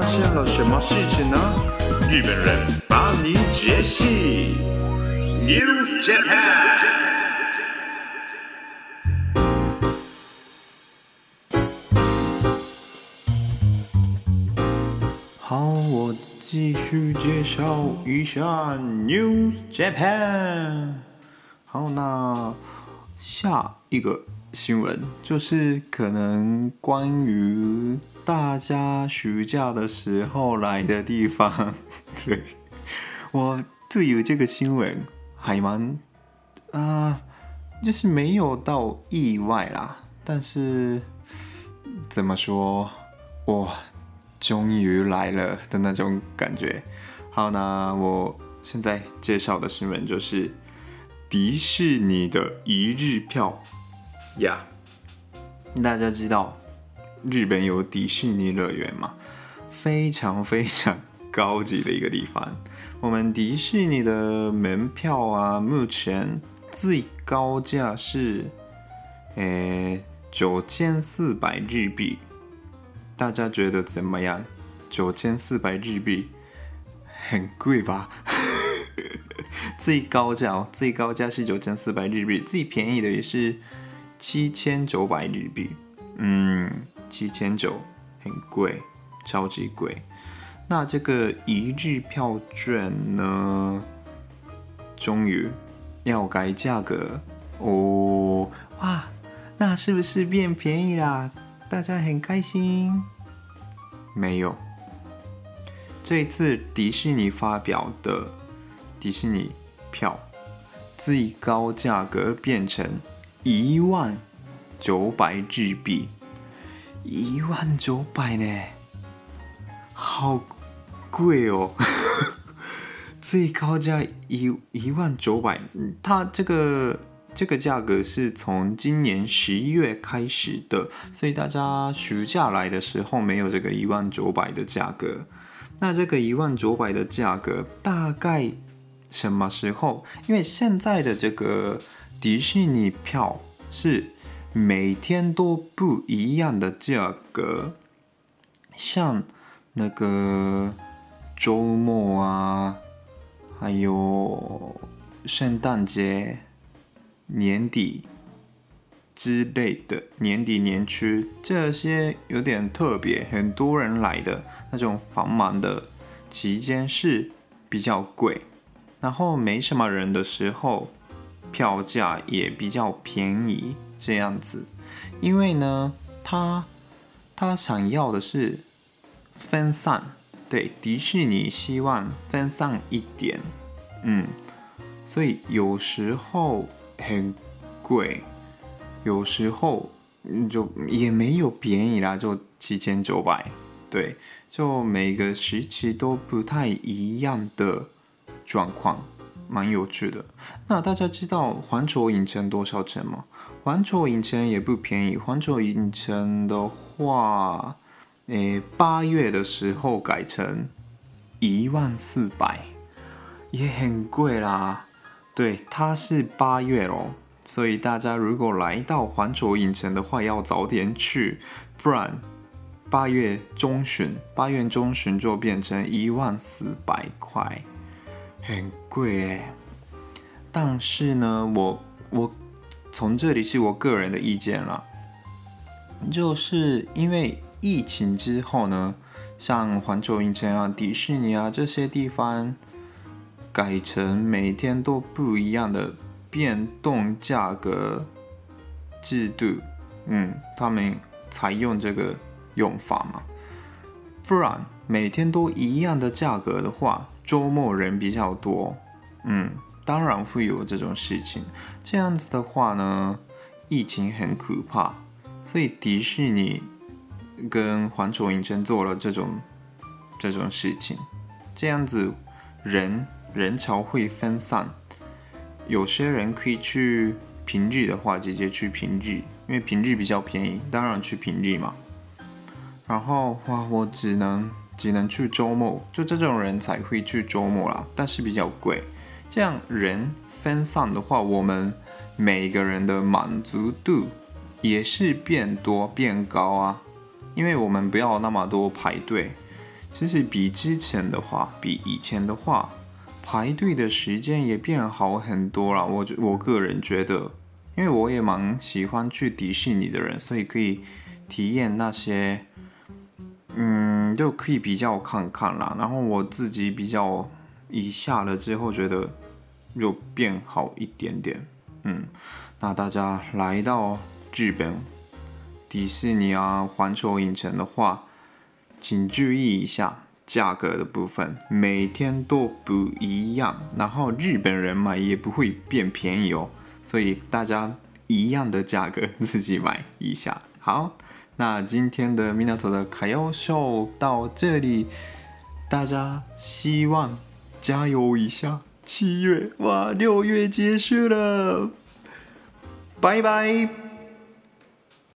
发现了什么事情呢？日本人帮你解析。News Japan。好，我继续介绍一下 News Japan。好，那下一个新闻就是可能关于。大家暑假的时候来的地方，对，我对于这个新闻还蛮啊，就是没有到意外啦，但是怎么说，我终于来了的那种感觉。好，那我现在介绍的新闻就是迪士尼的一日票呀大家知道。日本有迪士尼乐园吗？非常非常高级的一个地方。我们迪士尼的门票啊，目前最高价是，诶，九千四百日币。大家觉得怎么样？九千四百日币，很贵吧？最高价哦，最高价是九千四百日币，最便宜的也是七千九百日币。嗯。七千九，很贵，超级贵。那这个一日票券呢，终于要改价格哦！哇，那是不是变便宜啦？大家很开心？没有，这一次迪士尼发表的迪士尼票最高价格变成一万九百日币。一万九百呢，好贵哦！最高价一一万九百，它这个这个价格是从今年十一月开始的，所以大家暑假来的时候没有这个一万九百的价格。那这个一万九百的价格大概什么时候？因为现在的这个迪士尼票是。每天都不一样的价格，像那个周末啊，还有圣诞节、年底之类的，年底年初这些有点特别，很多人来的那种繁忙的期间是比较贵，然后没什么人的时候，票价也比较便宜。这样子，因为呢，他他想要的是分散，对，迪士尼希望分散一点，嗯，所以有时候很贵，有时候就也没有便宜啦，就七千九百，对，就每个时期都不太一样的状况。蛮有趣的。那大家知道环球影城多少钱吗？环球影城也不便宜。环球影城的话，诶，八月的时候改成一万四百，也很贵啦。对，它是八月咯，所以大家如果来到环球影城的话，要早点去，不然八月中旬，八月中旬就变成一万四百块。很贵哎，但是呢，我我从这里是我个人的意见了，就是因为疫情之后呢，像环球影城啊、迪士尼啊这些地方，改成每天都不一样的变动价格制度，嗯，他们采用这个用法嘛，不然每天都一样的价格的话。周末人比较多，嗯，当然会有这种事情。这样子的话呢，疫情很可怕，所以迪士尼跟环球影城做了这种这种事情，这样子人人潮会分散。有些人可以去平日的话，直接去平日，因为平日比较便宜，当然去平日嘛。然后哇，我只能只能去周末，就这种人才会去周末啦，但是比较贵。这样人分散的话，我们每个人的满足度也是变多变高啊，因为我们不要那么多排队。其实比之前的话，比以前的话。排队的时间也变好很多了，我我个人觉得，因为我也蛮喜欢去迪士尼的人，所以可以体验那些，嗯，就可以比较看看啦。然后我自己比较一下了之后，觉得又变好一点点。嗯，那大家来到日本迪士尼啊、环球影城的话，请注意一下。价格的部分每天都不一样，然后日本人买也不会变便宜哦，所以大家一样的价格 自己买一下。好，那今天的 Minato 的卡腰秀到这里，大家希望加油一下。七月哇，六月结束了，拜拜。